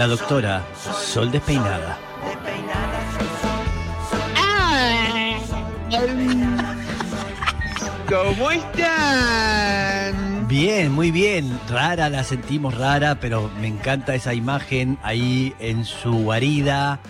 la doctora Sol Despeinada. ¿Cómo están? Bien, muy bien. Rara la sentimos rara, pero me encanta esa imagen ahí en su guarida,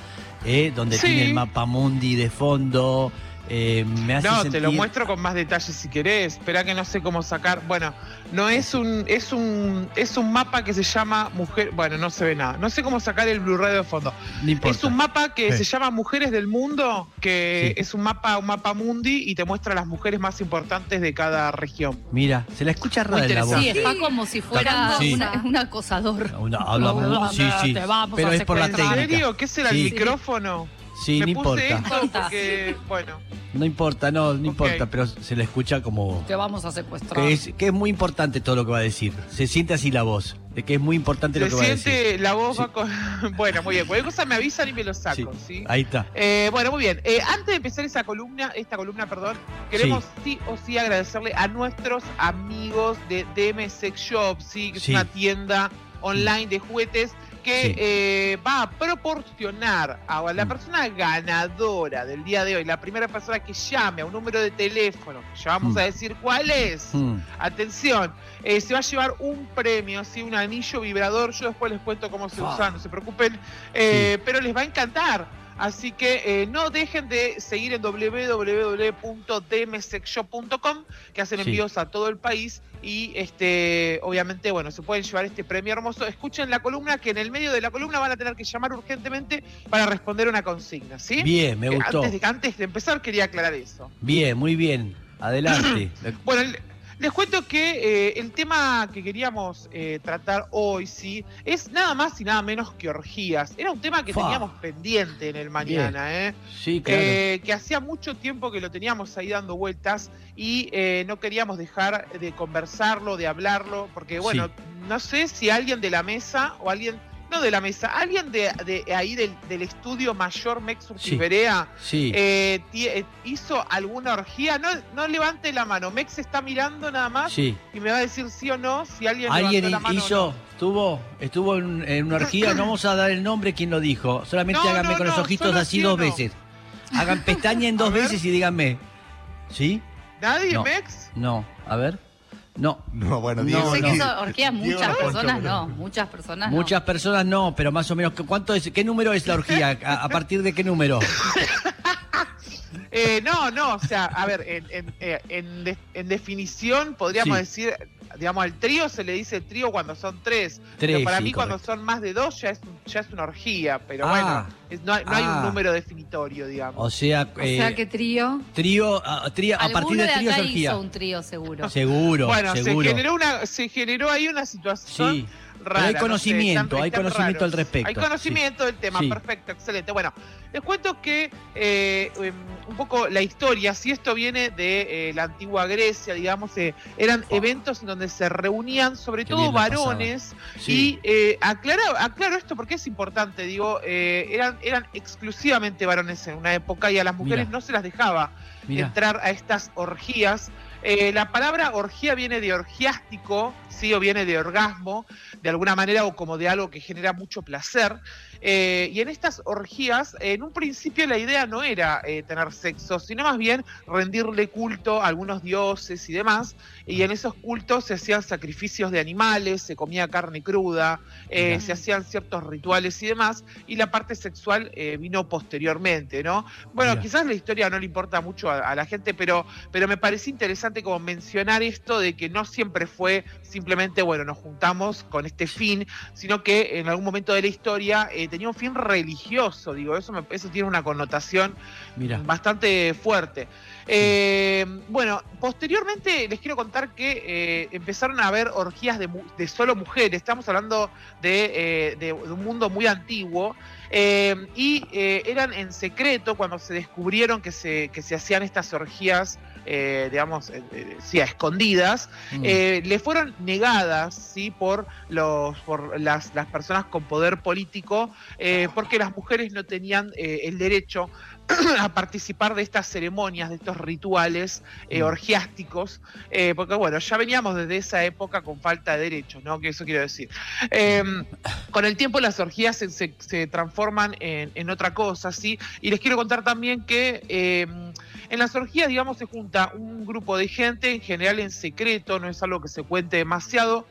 eh, donde Sí. tiene el mapa mundi de fondo. Eh, me hace No, te sentir... lo muestro con más detalles si querés. Espera que no sé cómo sacar. Bueno, no es un, es un, es un mapa que se llama Mujer. Bueno, no se ve nada. No sé cómo sacar el Blu-ray de fondo. No importa. Es un mapa que Sí. se llama Mujeres del Mundo, que Sí. es un mapa, un mapa mundi y te muestra las mujeres más importantes de cada región. Mira, se la escucha rara en la voz. Sí, está como si fuera Sí. una- un acosador. Una- habla muy- sí, sí, Te vamos pero a es por la ¿En técnica. serio? ¿Qué será Sí. el micrófono? Sí, Me no puse importa. esto porque, bueno, No importa, no, no importa, pero se la escucha como... Te vamos a secuestrar. Que es, que es muy importante todo lo que va a decir. Se siente así la voz, de que es muy importante lo se que va a decir. siente la voz Sí. va con... Bueno, muy bien. Cualquier cosa me avisan y me lo saco, ¿sí? Ahí está. Eh, bueno, muy bien. Eh, antes de empezar esa columna, esta columna, perdón, queremos sí, o sí agradecerle a nuestros amigos de DM Sex Shop, sí, que Sí. es una tienda online de juguetes que Sí. eh, va a proporcionar a la Mm. persona ganadora del día de hoy, la primera persona que llame a un número de teléfono, que ya vamos Mm. a decir cuál es. Mm. Atención, eh, se va a llevar un premio, ¿sí? un anillo vibrador. Yo después les cuento cómo se Ah. usa, no se preocupen. Eh, Pero les va a encantar. Así que eh, no dejen de seguir en www.dmsexshop.com que hacen Sí. envíos a todo el país y este obviamente bueno se pueden llevar este premio hermoso escuchen la columna que en el medio de la columna van a tener que llamar urgentemente para responder una consigna ¿sí? Bien, me Eh, gustó. antes de, antes de empezar quería aclarar eso Bien, muy bien. Adelante. bueno, les cuento que eh, el tema que queríamos eh, tratar hoy, sí, es nada más y nada menos que orgías. Era un tema que teníamos pendiente en el mañana, ¿eh? sí, claro. Eh, que hacía mucho tiempo que lo teníamos ahí dando vueltas y eh, no queríamos dejar de conversarlo, de hablarlo, porque bueno, Sí. no sé si alguien de la mesa o alguien, no de la mesa, alguien de, de ahí del, del estudio mayor Mex sí. eh, eh, hizo alguna orgía. No, no levante la mano, Mex está mirando nada más sí. y me va a decir sí o no si alguien, ¿Alguien levantó la mano o hizo, no. estuvo, estuvo en, en una orgía? No vamos a dar el nombre quien lo dijo. Solamente No, háganme no, con los ojitos así dos veces. Hagan pestaña en dos veces y díganme. ¿Sí? ¿Nadie. Mex? No. A ver. No. No, bueno, No, Diego. Sé no. que eso orgía Diego muchas personas, no. Muchas personas no. Muchas personas no, pero más o menos. ¿Cuánto es? ¿Qué número es la orgía? ¿A, a partir de qué número? Eh, no, no, o sea, a ver, en, en, eh, en de- en definición podríamos Sí. decir, digamos, al trío se le dice trío cuando son tres. Tres. pero para sí, mí cuando son más de dos ya es, un- ya es una orgía, pero Ah. bueno, es- no, hay, no hay Ah. un número definitorio, digamos. O sea, O sea eh, que trío. trío, a, trío- a partir de de trío es orgía. hizo un trío seguro. Seguro, bueno, se generó, una, se generó ahí una situación Sí. Hay no sé, conocimiento, hay conocimiento al respecto, Hay conocimiento del tema, Sí. perfecto, excelente. Bueno, les cuento que eh, em, un poco la historia, si esto viene de eh, la antigua Grecia, digamos, eh, eran eventos en donde se reunían sobre Qué todo varones Sí. y eh, aclaro, aclaro esto porque es importante, digo, eh, eran, eran exclusivamente varones en una época y a las mujeres Mira. no se las dejaba Mira. entrar a estas orgías. Eh, la palabra orgía viene de orgiástico, sí, o viene de orgasmo, de alguna manera, o como de algo que genera mucho placer. Eh, y en estas orgías, en un principio la idea no era eh, tener sexo, sino más bien rendirle culto a algunos dioses y demás. Y en esos cultos se hacían sacrificios de animales, se comía carne cruda, eh, se hacían ciertos rituales y demás. Y la parte sexual vino posteriormente, ¿no? Bueno, quizás la historia no le importa mucho a, a la gente, pero, pero me parece interesante como mencionar esto de que no siempre fue simplemente, bueno, nos juntamos con este fin, sino que en algún momento de la historia eh, tenía un fin religioso, digo, eso, me, eso tiene una connotación Mira. bastante fuerte. Eh, bueno, posteriormente les quiero contar que eh, empezaron a haber orgías de, solo mujeres. Estamos hablando de, eh, de- de un mundo muy antiguo. y eran en secreto cuando se descubrieron que se, que se hacían estas orgías, eh, digamos, eh, eh, sí, a escondidas. Mm. Eh, le fueron negadas sí por los por las, las personas con poder político porque las mujeres no tenían el derecho a participar de estas ceremonias, de estos rituales eh, Mm. orgiásticos, eh, porque bueno, ya veníamos desde esa época con falta de derechos, ¿no? Que eso quiero decir. Eh, con el tiempo las orgías se, se- se transforman en, en otra cosa, ¿sí? Y les quiero contar también que eh, en las orgías, digamos, se un grupo de gente, en general en secreto, no es algo que se cuente demasiado.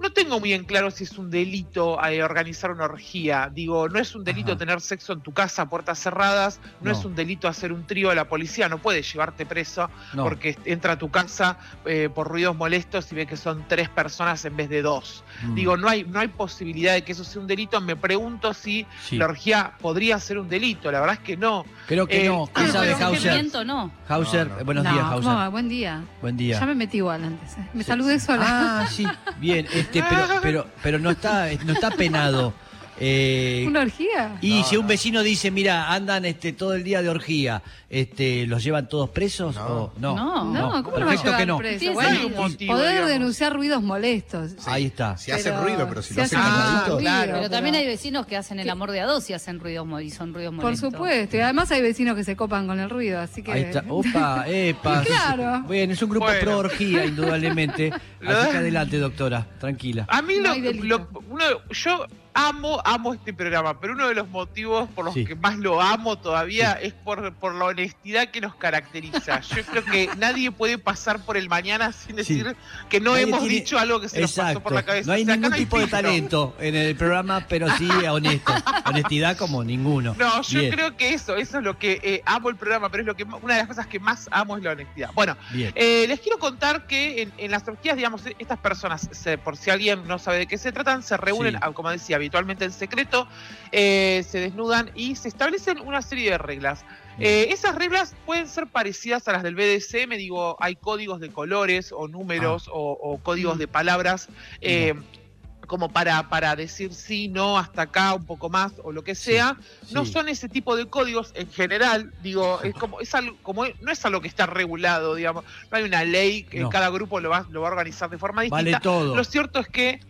No tengo muy en claro si es un delito eh, organizar una orgía. Digo, no es un delito Ajá. tener sexo en tu casa a puertas cerradas, no, No. es un delito hacer un trío a la policía, no puede llevarte preso No. porque entra a tu casa eh, por ruidos molestos y ve que son tres personas en vez de dos. Mm. Digo, no hay, no hay posibilidad de que eso sea un delito. Me pregunto si Sí. la orgía podría ser un delito. La verdad es que no. Creo que eh, no. ah, ¿Quién sabe, pero Hauser? Miento, no. Hauser, No, no. eh, buenos No, días, Hauser. buen día. Buen día. Ya me metí igual antes. eh. Me Sí. saludé sola. Ah, sí, bien, este, pero, pero, pero no está, no está penado. Eh, ¿Una orgía? y No, si un no. vecino dice, mira, andan este todo el día de orgía, este, ¿los llevan todos presos? No. o no? No. No, ¿cómo lo va a perfecto llevar que no. preso? Un motivo, poder digamos. denunciar ruidos molestos. Ahí está. Si hace Pero ruido, pero si si lo hace hace calmadito. ruido, claro. Pero también hay vecinos que hacen el amor de a dos y hacen ruidos y son ruidos Por molestos. supuesto. Y además hay vecinos que se copan con el ruido, así que... Ahí está. Opa, epa. Y claro. Bueno, es un grupo Bueno. pro orgía, indudablemente. Así que adelante, doctora, tranquila. A mí No lo, lo- uno- yo amo, amo este programa, pero uno de los motivos por los Sí. que más lo amo todavía es por, por la honestidad que nos caracteriza. Yo creo que nadie puede pasar por el mañana sin decir que no Nadie hemos tiene- dicho algo que se nos pasó Exacto. por la cabeza. No hay O sea, ningún tipo de talento en el programa, pero sí honesto. Honestidad como ninguno. No, yo Bien. creo que eso, eso es lo que eh, amo el programa, pero es lo que una de las cosas que más amo es la honestidad. Bueno. Eh, les quiero contar que en, en las orgías, digamos, estas personas, se- por si alguien no sabe de qué se tratan, se reúnen, ah, como decía, habitualmente en secreto, eh, se desnudan y se establecen una serie de reglas. Eh, esas reglas pueden ser parecidas a las del BDSM, digo, hay códigos de colores o números o, o códigos Mm. de palabras. eh, como para, para decir sí, no, hasta acá, un poco más, o lo que sea, no Sí. son ese tipo de códigos en general, digo, es como, es algo, como no es algo que está regulado, digamos, no hay una ley que No. cada grupo lo va, lo va a organizar de forma distinta. Vale todo. Lo cierto es que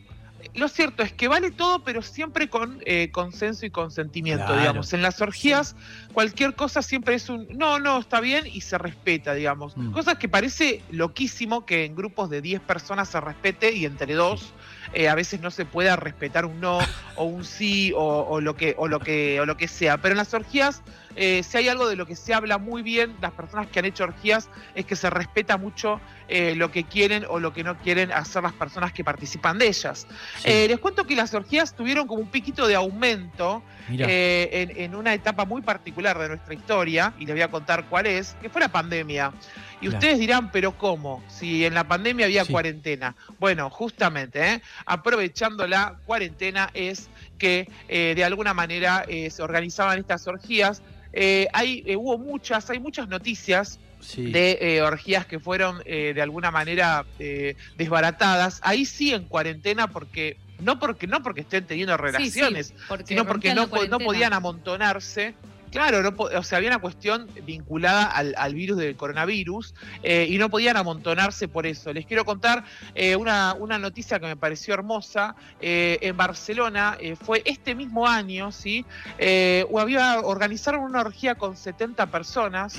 lo cierto es que vale todo, pero siempre con eh, consenso y consentimiento, Claro. digamos. En las orgías, cualquier cosa siempre es un no, no, está bien y se respeta, digamos. Mm. Cosas que parece loquísimo que en grupos de 10 personas se respete y entre dos eh, a veces no se pueda respetar un no o un sí o, o lo que o lo que o lo que sea. Pero en las orgías, eh, si hay algo de lo que se habla muy bien, las personas que han hecho orgías, es que se respeta mucho eh, lo que quieren o lo que no quieren hacer las personas que participan de ellas. Sí. Les cuento que las orgías tuvieron como un piquito de aumento en, en una etapa muy particular de nuestra historia, y les voy a contar cuál es, que fue la pandemia. Y Claro. ustedes dirán, pero ¿cómo? Si en la pandemia había Sí. cuarentena. Bueno, justamente, ¿eh? Aprovechando la cuarentena es que eh, de alguna manera eh, se organizaban estas orgías. Eh, hay, eh, hubo muchas, hay muchas noticias Sí. de eh, orgías que fueron eh, de alguna manera eh, desbaratadas. Ahí sí en cuarentena porque no porque no porque estén teniendo relaciones, Sí, sí, porque sino porque no, no podían amontonarse. Claro, no o sea, había una cuestión vinculada al, al virus del coronavirus eh, y no podían amontonarse por eso. Les quiero contar eh, una, una noticia que me pareció hermosa. Eh, en Barcelona eh, fue este mismo año, ¿sí? Eh, había, organizaron una orgía con 70 personas.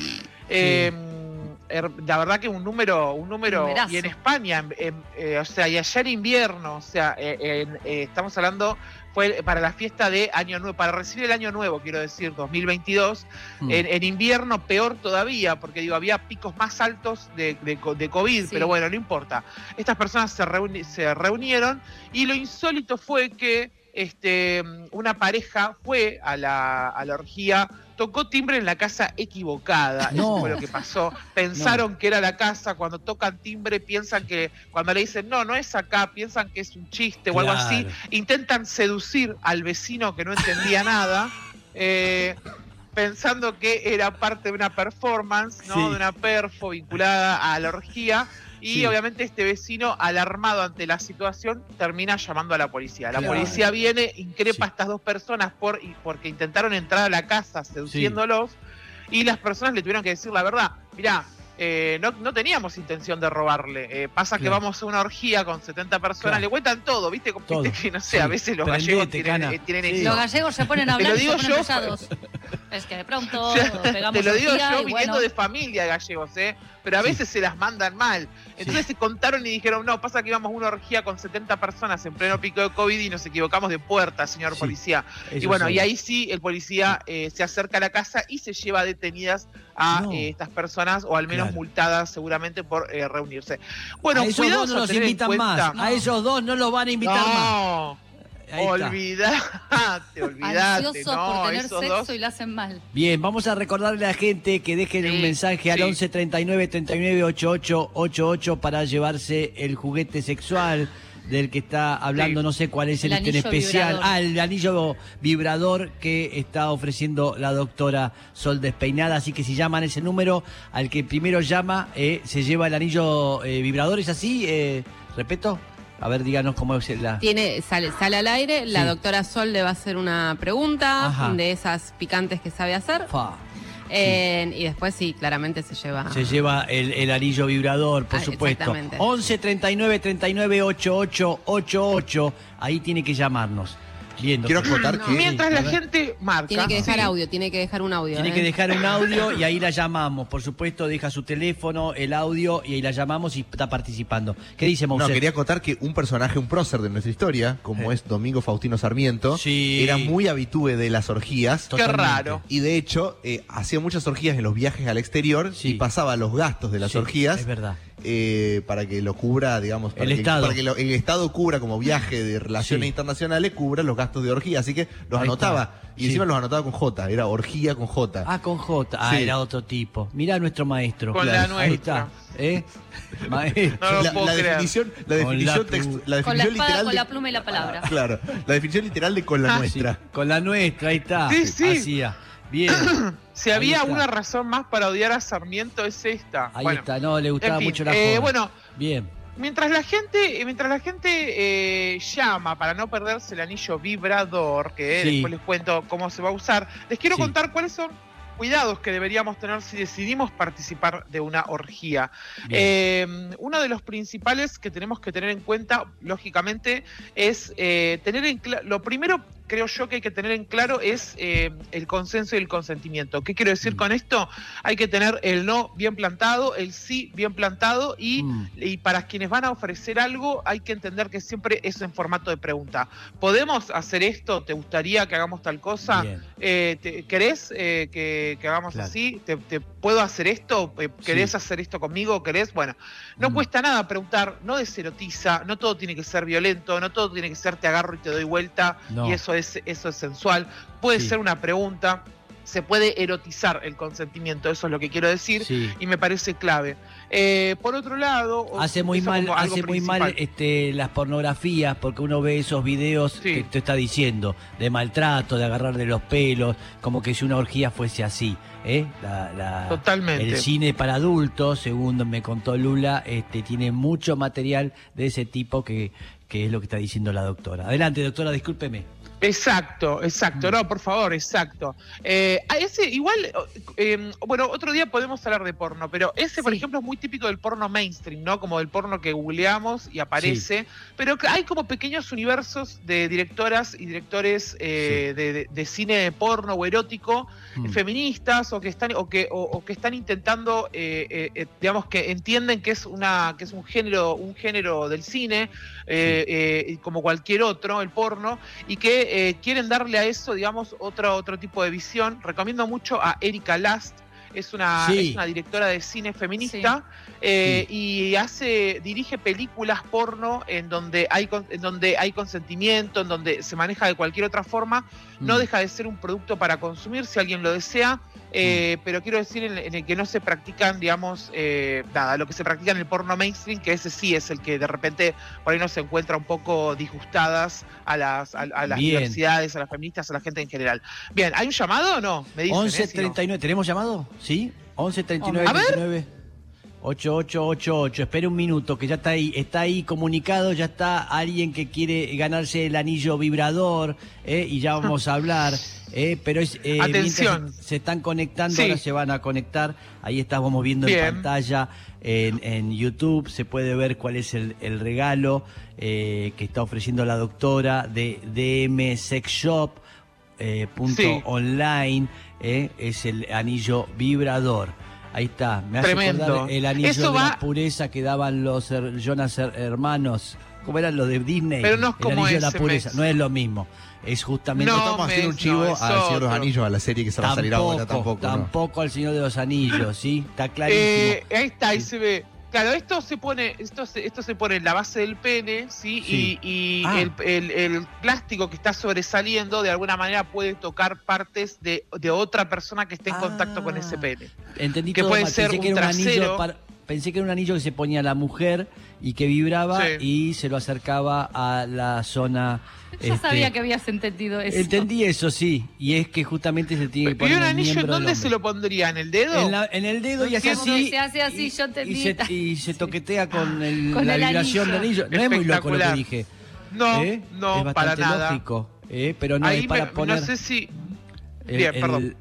La verdad que un número, un número, Numerazo. y en España, en- en, eh, o sea, y allá en invierno, o sea, eh, en- eh, estamos hablando, fue para la fiesta de Año Nuevo, para recibir el Año Nuevo, quiero decir, 2022, Mm. en, en invierno peor todavía, porque digo, había picos más altos de, de co- de COVID, Sí. pero bueno, no importa. Estas personas se, reuni- se reunieron y lo insólito fue que este, una pareja fue a la, a la orgía, tocó timbre en la casa equivocada. No. Eso fue lo que pasó. Pensaron que era la casa, cuando tocan timbre piensan que, cuando le dicen, no, no es acá, piensan que es un chiste o algo así. Intentan seducir al vecino que no entendía nada. eh, pensando que era parte de una performance, ¿no? Sí. De una perfo vinculada a la orgía. Y Sí. obviamente este vecino, alarmado ante la situación, termina llamando a la policía. La Claro. policía viene, increpa Sí. a estas dos personas por, porque intentaron entrar a la casa seduciéndolos. Y las personas le tuvieron que decir la verdad. Mirá, eh, no, no teníamos intención de robarle. Eh, pasa que vamos a una orgía con 70 personas, Claro. le cuentan todo, ¿viste? Como Todo. viste que no sé, Sí. a veces los Prendete, gallegos tienen, eh, tienen Sí. eso. Los gallegos se ponen a hablar y se ponen yo, pesados. Es que de pronto O sea, pegamos te lo digo yo viniendo bueno, de familia gallegos, ¿eh? Pero a Sí. veces se las mandan mal. Entonces Sí. se contaron y dijeron, no, pasa que íbamos a una orgía con 70 personas en pleno pico de COVID y nos equivocamos de puerta, señor Sí. policía. y bueno, sí. y ahí sí el policía eh, se acerca a la casa y se lleva detenidas a No. eh, estas personas, o al menos Claro. multadas seguramente por eh, reunirse. Bueno, a esos dos no los invitan más. cuenta. A esos dos no los van a invitar más. No, Ahí está. olvidate, olvidate. ansiosos no, por tener sexo dos- y lo hacen mal. Bien, vamos a recordarle a la gente que dejen un Sí, mensaje al sí. 11 39 39 88 88 para llevarse el juguete sexual del que está hablando, Sí. no sé cuál es el, El ítem anillo especial. vibrador. Ah, el anillo vibrador que está ofreciendo la doctora Sol Despeinada. Así que si llaman ese número, al que primero llama, eh, se lleva el anillo eh, vibrador. ¿Es así? Eh, ¿Repeto? A ver, díganos cómo es la... Tiene, sale, sale al aire, la doctora Sol le va a hacer una pregunta Ajá. de esas picantes que sabe hacer. Fa. Eh, Y después sí, claramente se lleva. Se lleva el, el anillo vibrador, por Ah, supuesto. exactamente. 11 39 39 88 88. Ahí tiene que llamarnos. Bien, Quiero acotar No. que Mientras la gente marca. Tiene que dejar sí. audio, tiene que dejar un audio. Tiene ¿eh? que dejar un audio y ahí la llamamos. Por supuesto, deja su teléfono, el audio y ahí la llamamos y está participando. ¿Qué dice No, Mousset? quería acotar que un personaje, un prócer de nuestra historia, como Eh. es Domingo Faustino Sarmiento, Sí. era muy habitúe de las orgías. Qué Totalmente. raro. Y de hecho, eh, hacía muchas orgías en los viajes al exterior Sí. y pasaba los gastos de las Sí, orgías Es verdad. Eh, para que lo cubra, digamos, para El que, Estado. para que lo- el Estado cubra como viaje de relaciones Sí. internacionales, cubra los gastos de orgía. Así que los Ahí anotaba. está. Y Sí. encima los anotaba con J, era orgía con J. Ah, con J. Ah, Sí. era otro tipo. Mirá nuestro maestro. Con la Ahí nuestra. está. ¿Eh? Maestro. No la, la definición, la definición, la text- la Con la espada, literal con de- la pluma y la palabra. Claro, la definición literal de con la Ah, Sí, nuestra. con la nuestra, ahí está. Sí, sí. Hacía. Bien. Si había está. una razón más para odiar a Sarmiento es esta. Ahí bueno, está. No, le gustaba en fin, mucho la eh, joda. bueno, Bien. mientras la gente, mientras la gente eh, llama para no perderse el anillo vibrador, que Sí. después les cuento cómo se va a usar, les quiero Sí. contar cuáles son cuidados que deberíamos tener si decidimos participar de una orgía. Eh, uno de los principales que tenemos que tener en cuenta, lógicamente, es eh, tener en claro, lo primero creo yo que hay que tener en claro es eh, el consenso y el consentimiento. ¿Qué quiero decir Mm. con esto? Hay que tener el no bien plantado, el sí bien plantado y, Mm. y para quienes van a ofrecer algo hay que entender que siempre es en formato de pregunta. ¿Podemos hacer esto? ¿Te gustaría que hagamos tal cosa? Eh, te- ¿Querés eh, que, que hagamos Claro. así? ¿Te, te puedo hacer esto? Eh, ¿Querés Sí. hacer esto conmigo? ¿Querés? Bueno, no Mm. cuesta nada preguntar, no deserotiza, no todo tiene que ser violento, no todo tiene que ser te agarro y te doy vuelta No. y eso es, eso es sensual. Puede Sí. ser una pregunta, se puede erotizar el consentimiento, eso es lo que quiero decir. Sí. Y me parece clave. Eh, por otro lado, Hace muy mal, hace muy mal este, las pornografías porque uno ve esos videos Sí. que te está diciendo de maltrato, de agarrar de los pelos, como que si una orgía fuese así, ¿eh? La- la- Totalmente. el cine para adultos, según me contó Lula, este, tiene mucho material de ese tipo que, que es lo que está diciendo la doctora. Adelante, doctora, discúlpeme. Exacto, exacto, Mm. no, por favor, exacto. Eh, a ese, igual, eh, bueno, otro día podemos hablar de porno, pero ese, por Sí. ejemplo, es muy típico del porno mainstream, ¿no? Como del porno que googleamos y aparece, pero que hay como pequeños universos de directoras y directores eh, de, de- de cine porno o erótico Mm. feministas o que están o que o, o que están intentando eh, eh, eh, digamos que entienden que es una que es un género un género del cine eh, eh, como cualquier otro el porno y que eh, quieren darle a eso digamos otro otro tipo de visión. Recomiendo mucho a Erika Last es una, Sí. es una directora de cine feminista eh, y hace dirige películas porno en donde hay en donde hay consentimiento en donde se maneja de cualquier otra forma no Mm. deja de ser un producto para consumir si alguien lo desea, eh, pero quiero decir en, en el que no se practican, digamos, eh, nada, lo que se practica en el porno mainstream, que ese sí es el que de repente por ahí nos encuentra un poco disgustadas a las, a, a las Bien. diversidades, a las feministas, a la gente en general. Bien, ¿hay un llamado o no? Me dicen, ¿eh? 11 Si no. 39, ¿tenemos llamado? ¿Sí? 11 39 A ver. 39 8888. Espere un minuto, que ya está ahí, está ahí comunicado, ya está alguien que quiere ganarse el anillo vibrador, ¿eh? y ya vamos a hablar. ¿eh? Pero es, eh, Atención. se están conectando, Sí. ahora se van a conectar. Ahí estábamos viendo en pantalla en, en YouTube, se puede ver cuál es el, el regalo eh, que está ofreciendo la doctora de DM Sex Shop. eh, punto Sí. online, eh, es el anillo vibrador. Ahí está, me hace Tremendo. acordar el anillo Eso de va- la pureza que daban los her- Jonas her- hermanos. ¿Cómo eran los de Disney? Pero no es el como anillo de la pureza. No es lo mismo. Es justamente. No, estamos haciendo un chivo no, al Señor de los. Anillos, a la serie que se va a salir ahora tampoco. ¿no? tampoco al Señor de los Anillos, ¿sí? Está clarísimo. Eh, ahí está, ahí Sí. se ve. Claro, esto se pone, esto se, esto se pone en la base del pene, ¿sí? Sí. Y, y Ah. el, el- el plástico que está sobresaliendo de alguna manera puede tocar partes de, de otra persona que esté en contacto con ese Ah. pene. Entendí que todo puede mal. ser un trasero. para- Pensé que era un anillo que se ponía la mujer y que vibraba Sí. y se lo acercaba a la zona. Yo este, sabía que habías entendido eso. Entendí eso, sí. Y es que justamente se tiene que ¿Y poner un el anillo en dónde se lo pondría? ¿En el dedo? En, la- en el dedo y hace así. Se hace así, y, yo entendí. y se, y se toquetea con, el- Con la el vibración del anillo. No es muy loco lo que dije. no, ¿eh? no, es para bastante nada. lógico. ¿eh? Pero no Ahí es para me- poner no sé si. Bien, el- perdón. el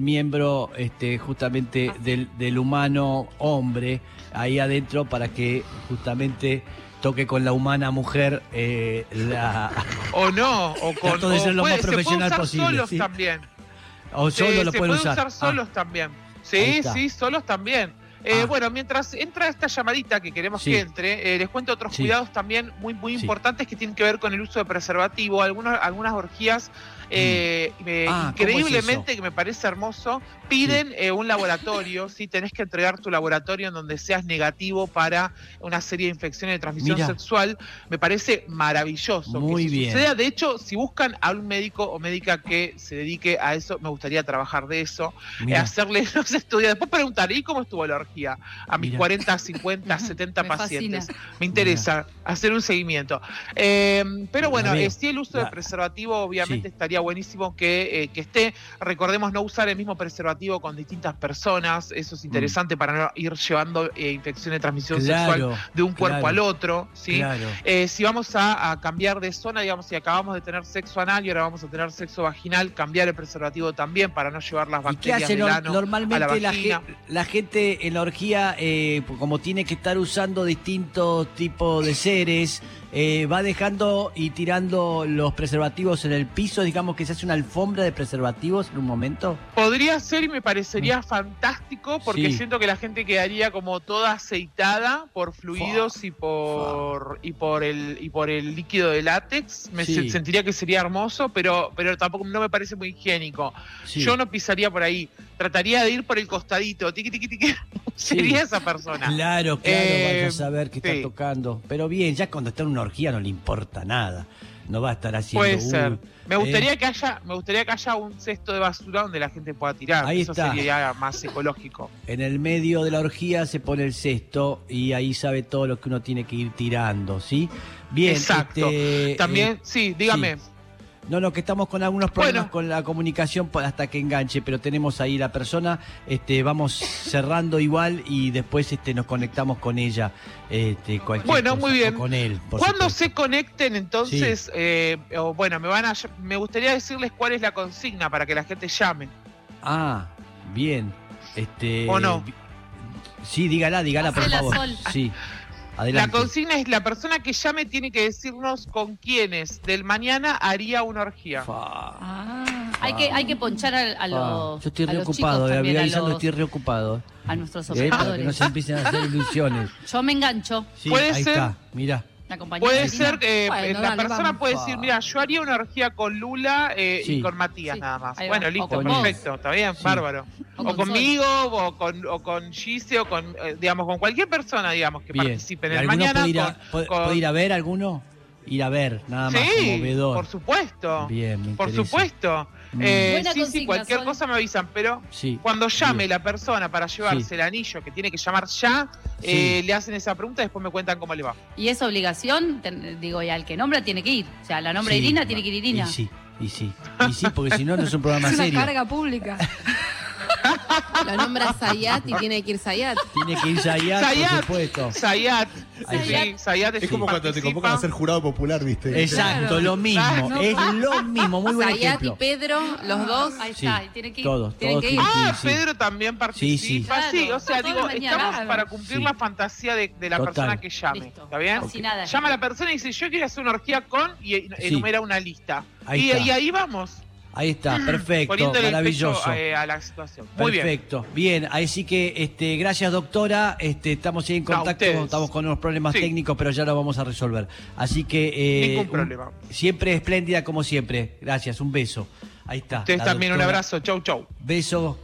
miembro este, justamente del, del humano hombre ahí adentro para que justamente toque con la humana mujer eh, la O no, o con. Trato de o ser lo puede- más se puede usar posible, solos sí. también. o solo Sí, lo se pueden puede usar, usar Ah, solos también. Sí, sí, solos también. Eh, Ah. Bueno, mientras entra esta llamadita que queremos Sí. que entre, eh, les cuento otros Sí. cuidados también muy, muy Sí. importantes que tienen que ver con el uso de preservativo. Algunos, algunas orgías, eh, eh, Ah, ¿cómo es increíblemente, que me parece hermoso, piden eh, un laboratorio. ¿sí? Tenés que entregar tu laboratorio en donde seas negativo para una serie de infecciones de transmisión Mira. sexual. Me parece maravilloso. que Muy eso bien. suceda. De hecho, si buscan a un médico o médica que se dedique a eso, me gustaría trabajar de eso hacerle los estudios. Después preguntar, ¿y cómo estuvo la orgía? A mis Mira. 40, 50, 70 Me pacientes. fascina. Me interesa hacer un seguimiento. Eh, pero bueno, eh, sí el uso de La- preservativo obviamente Sí. estaría buenísimo que, eh, que esté. Recordemos no usar el mismo preservativo con distintas personas. Eso es interesante para no ir llevando eh, infección de transmisión sexual de un cuerpo claro, al otro. ¿sí? claro. Eh, si vamos a, a cambiar de zona, digamos, si acabamos de tener sexo anal y ahora vamos a tener sexo vaginal, cambiar el preservativo también para no llevar las ¿Y qué bacterias hace del ano normalmente a la la, vagina. ge- la gente en la orgía, eh, como tiene que estar usando distintos tipos de seres, eh, va dejando y tirando los preservativos en el piso? Digamos que se hace una alfombra de preservativos en un momento. Podría ser y me parecería fantástico porque Mm. Sí. siento que la gente quedaría como toda aceitada por fluidos y por y por el y por el líquido de látex. Me Sí. sentiría que sería hermoso, pero pero tampoco no me parece muy higiénico. Sí. Yo no pisaría por ahí. Trataría de ir por el costadito, tiqui tiqui tiqui. Sería esa persona. Claro, claro, Eh, vaya a saber qué está tocando. Pero bien, ya cuando está en una orgía no le importa nada. No va a estar haciendo. Puede "Uy, ser. Me eh". gustaría que haya, me gustaría que haya un cesto de basura donde la gente pueda tirar. Ahí Eso está. sería más ecológico. En el medio de la orgía se pone el cesto y ahí sabe todo lo que uno tiene que ir tirando, ¿sí? Bien, Exacto. este, También, eh, sí, dígame. No, no, que estamos con algunos problemas Bueno. con la comunicación hasta que enganche, pero tenemos ahí la persona, este, vamos cerrando igual y después este, nos conectamos con ella, este, cualquier Bueno, cosa, muy bien. con él. por Cuando se conecten, entonces, eh, o bueno, me van a, me gustaría decirles cuál es la consigna para que la gente llame. Ah, bien. Este, ¿O no? Sí, dígala, dígala, por favor. Sol. Sí. La consigna es la persona que llame tiene que decirnos con quiénes del mañana haría una orgía. Fa. Ah, hay que, hay que ponchar a, a los. Yo estoy reocupado, eh, voy avisando, los- estoy reocupado. a nuestros eh, para que no se empiecen a hacer ilusiones. Yo me engancho. Sí, Puede ahí ser- está, mira. La Puede ser que Bueno, la dale, persona vamos. puede decir, mira, yo haría una orgía con Lula eh, Sí. y con Matías Sí, nada más. Bueno, listo, perfecto, está bien, Sí. bárbaro. O O, con Sol. conmigo, o con, o con Gise, o con, eh, digamos, con cualquier persona, digamos, que Bien. participe en ¿Y el ¿Alguno mañana. puede ir, a, con- puede- con- puede ir a ver alguno? Ir a ver, nada más como sí, vedor. por supuesto. Bien, me Por interesa. supuesto. Mm, Eh, Buena sí, sí, cualquier Sol. cosa me avisan, pero sí. cuando llame Bien. la persona para llevarse Sí. el anillo, que tiene que llamar ya, eh, le hacen esa pregunta y después me cuentan cómo le va. Y es obligación, ten- digo, y al que nombra tiene que ir. O sea, la nombra Sí, Irina tiene que ir Irina. Y sí, y sí. Y sí, porque si no, no es un programa Es una serio. carga pública. Lo nombra Sayat y tiene que ir Sayat. Tiene que ir Zayat, Zayat. por supuesto. Sayat. Sí. Sayat Es como cuando te convocan a ser jurado popular, ¿viste? Exacto, Claro. lo mismo. Claro. Es lo mismo, muy buen Sayat y ejemplo. Pedro, los dos. Ahí Sí, está, y tiene que ir. todos, tienen todos que ir. tienen Ah, Sí, sí. Pedro también participa. Sí, sí. Sí, o sea, Claro, digo, estamos para cumplir Sí. la fantasía de, de la Total. persona que llame. Listo. ¿Está bien? Nada. Llama a la persona y dice, yo quiero hacer una orgía con, y enumera una lista. Ahí y, está. y ahí vamos. Ahí está, perfecto, Poniéndole el maravilloso. pecho eh, a la situación. Muy bien. Perfecto, bien. así que este, gracias doctora, este, estamos ahí en contacto, estamos con unos problemas Sí. técnicos, pero ya lo vamos a resolver. Así que eh, Ningún un- problema. siempre espléndida como siempre. Gracias, un beso. Ahí está. Ustedes también un abrazo. Chau, chau. Beso